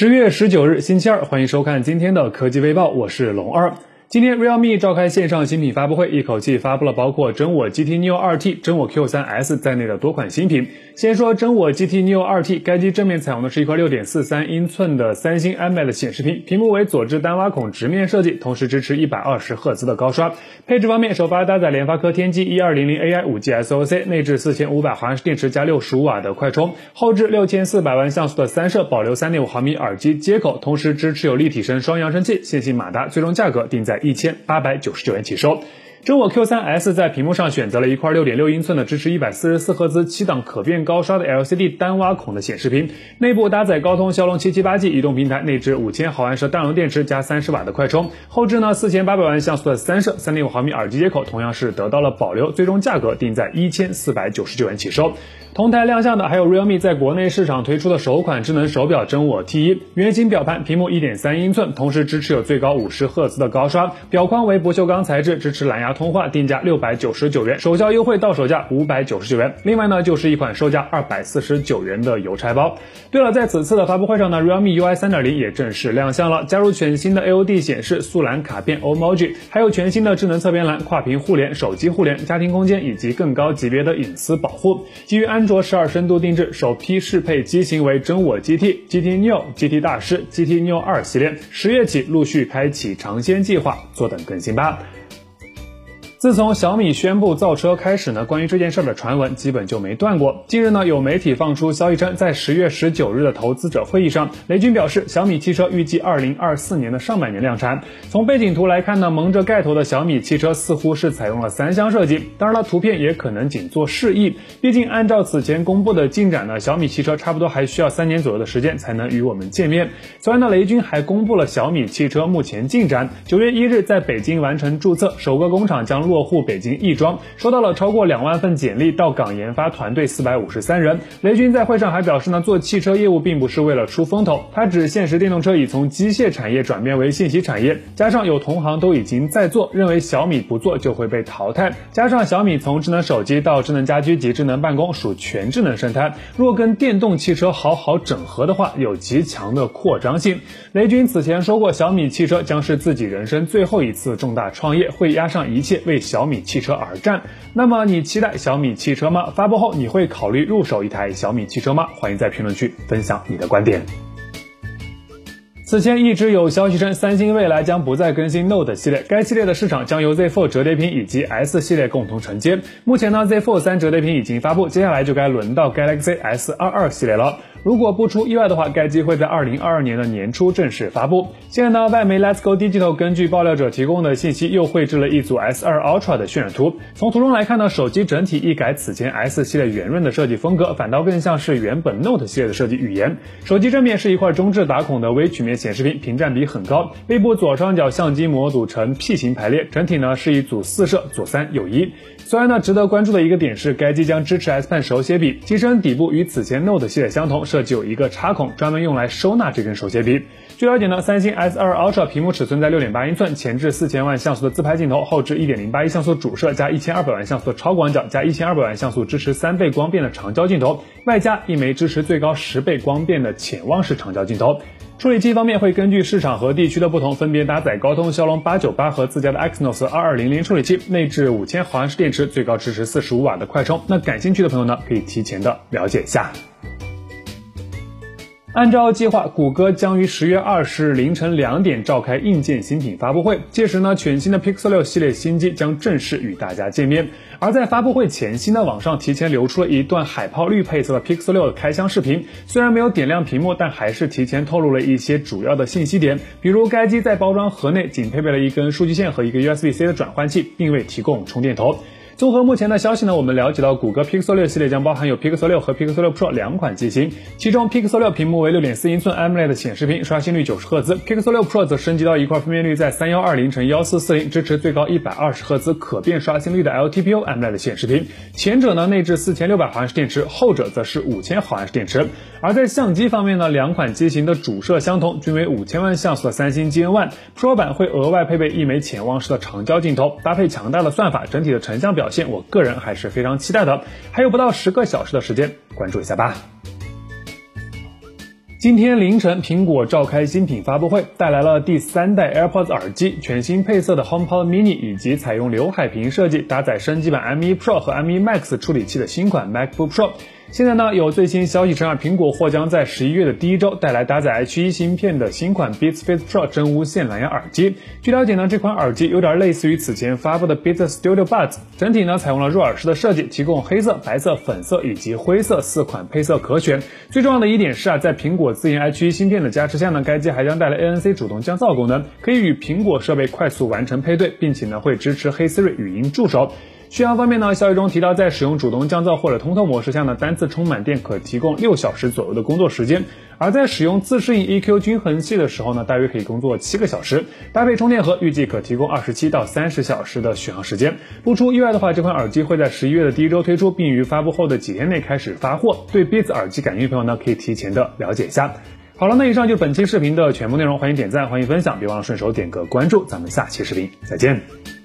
十月十九日，星期二，欢迎收看今天的科技微报，我是龙二。今天，realme 召开线上新品发布会，一口气发布了包括真我 GT Neo 2T、真我 Q3S 在内的多款新品。先说真我 GT Neo 2T，该机正面采用的是一块6.43英寸的三星 AMOLED 显示屏，屏幕为左置单挖孔直面设计，同时支持120赫兹的高刷。配置方面，首发搭载联发科天玑1200 AI 5G SoC，内置4500毫安时电池加65瓦的快充，后置6400万像素的三摄，保留3.5毫米耳机接口，同时支持有立体声双扬声器，线性马达，最终价格定在。一千八百九十九元起收。真我 Q3S 在屏幕上选择了一块六点六英寸的支持一百四十四赫兹七档可变高刷的 LCD 单挖孔的显示屏，内部搭载高通骁龙七七八 G 移动平台，内置五千毫安时大容电池加三十瓦的快充，后置呢四千八百万像素的三摄，三点五毫米耳机接口，同样是得到了保留，最终价格定在一千四百九十九元起售。同台亮相的还有 realme 在国内市场推出的首款智能手表真我 T1，圆形表盘，屏幕一点三英寸，同时支持有最高五十赫兹的高刷，表框为不锈钢材质，支持蓝牙通话，定价六百九十九元，首销优惠到手价五百九十九元。另外呢，就是一款售价二百四十九元的邮差包。对了，在此次的发布会上呢，realme UI 三点零也正式亮相了，加入全新的 AOD 显示、速蓝卡片 Omoji，还有全新的智能侧边栏、跨屏互联、手机互联、家庭空间以及更高级别的隐私保护。基于安卓十二深度定制，首批适配机型为真我 GT、GT Neo、GT 大师、GT Neo 二系列，十月起陆续开启尝鲜计划，坐等更新吧。自从小米宣布造车开始呢，关于这件事的传闻基本就没断过。近日呢，有媒体放出消息称，在十月十九日的投资者会议上，雷军表示，小米汽车预计二零二四年的上半年量产。从背景图来看呢，蒙着盖头的小米汽车似乎是采用了三厢设计，当然了，图片也可能仅做示意。毕竟按照此前公布的进展呢，小米汽车差不多还需要三年左右的时间才能与我们见面。此外呢，雷军还公布了小米汽车目前进展，九月一日在北京完成注册，首个工厂将。落户北京亦庄，收到了超过两万份简历，到岗研发团队四百五十三人。雷军在会上还表示呢，做汽车业务并不是为了出风头，他指现实电动车已从机械产业转变为信息产业，加上有同行都已经在做，认为小米不做就会被淘汰。加上小米从智能手机到智能家居及智能办公属全智能生态，若跟电动汽车好好整合的话，有极强的扩张性。雷军此前说过，小米汽车将是自己人生最后一次重大创业，会押上一切为。小米汽车而战，那么你期待小米汽车吗？发布后你会考虑入手一台小米汽车吗？欢迎在评论区分享你的观点。此前一直有消息称，三星未来将不再更新 Note 系列，该系列的市场将由 Z Fold 折叠屏以及 S 系列共同承接。目前呢，Z Fold 三折叠屏已经发布，接下来就该轮到 Galaxy S 二二系列了。如果不出意外的话，该机会在二零二二年的年初正式发布。现在呢，外媒 Let's Go Digital 根据爆料者提供的信息，又绘制了一组 S 二 Ultra 的渲染图。从图中来看呢，手机整体一改此前 S 系列圆润的设计风格，反倒更像是原本 Note 系列的设计语言。手机正面是一块中置打孔的微曲面显示屏，屏占比很高。背部左上角相机模组呈 P 型排列，整体呢是一组四摄，左三右一。虽然呢，值得关注的一个点是，该机将支持 S Pen 手写笔，机身底部与此前 Note 系列相同，设计有一个插孔，专门用来收纳这根手写笔。据了解呢，三星 S2 Ultra 屏幕尺寸在六点八英寸，前置四千万像素的自拍镜头，后置一点零八亿像素主摄加一千二百万像素的超广角加一千二百万像素支持三倍光变的长焦镜头，外加一枚支持最高十倍光变的潜望式长焦镜头。处理器方面会根据市场和地区的不同，分别搭载高通骁龙八九八和自家的 Exynos 二二零零处理器，内置五千毫安时电池，最高支持四十五瓦的快充。那感兴趣的朋友呢，可以提前的了解一下。按照计划，谷歌将于十月二十日凌晨两点召开硬件新品发布会，届时呢，全新的 Pixel 六系列新机将正式与大家见面。而在发布会前夕呢，网上提前流出了一段海泡绿配色的 Pixel 六的开箱视频，虽然没有点亮屏幕，但还是提前透露了一些主要的信息点，比如该机在包装盒内仅配备了一根数据线和一个 USB-C 的转换器，并未提供充电头。综合目前的消息呢，我们了解到谷歌 Pixel 六系列将包含有 Pixel 六和 Pixel 六 Pro 两款机型，其中 Pixel 六屏幕为六点四英寸 AMOLED 显示屏，刷新率九十赫兹；Pixel 六 Pro 则升级到一块分辨率在三幺二零乘幺四四零，支持最高一百二十赫兹可变刷新率的 LTPO AMOLED 显示屏。前者呢内置四千六百毫安时电池，后者则是五千毫安时电池。而在相机方面呢，两款机型的主摄相同，均为五千万像素的三星 GN1，Pro 版会额外配备一枚潜望式的长焦镜头，搭配强大的算法，整体的成像表现，我个人还。还是非常期待的，还有不到十个小时的时间，关注一下吧。今天凌晨，苹果召开新品发布会，带来了第三代 AirPods 耳机、全新配色的 HomePod Mini，以及采用刘海屏设计、搭载升级版 M1 Pro 和 M1 Max 处理器的新款 MacBook Pro。现在呢，有最新消息称啊，苹果或将在十一月的第一周带来搭载 H1 芯片的新款 Beats Fit Pro 真无线蓝牙耳机。据了解呢，这款耳机有点类似于此前发布的 Beats Studio Buds，整体呢采用了入耳式的设计，提供黑色、白色、粉色以及灰色四款配色可选。最重要的一点是啊，在苹果自研 H1 芯片的加持下呢，该机还将带来 ANC 主动降噪功能，可以与苹果设备快速完成配对，并且呢会支持黑 Siri 语音助手。续航方面呢，消息中提到，在使用主动降噪或者通透模式下呢，单次充满电可提供六小时左右的工作时间；而在使用自适应 EQ 均衡器的时候呢，大约可以工作七个小时。搭配充电盒，预计可提供二十七到三十小时的续航时间。不出意外的话，这款耳机会在十一月的第一周推出，并于发布后的几天内开始发货。对 Beats 耳机感兴趣的朋友呢，可以提前的了解一下。好了，那以上就本期视频的全部内容，欢迎点赞，欢迎分享，别忘了顺手点个关注，咱们下期视频再见。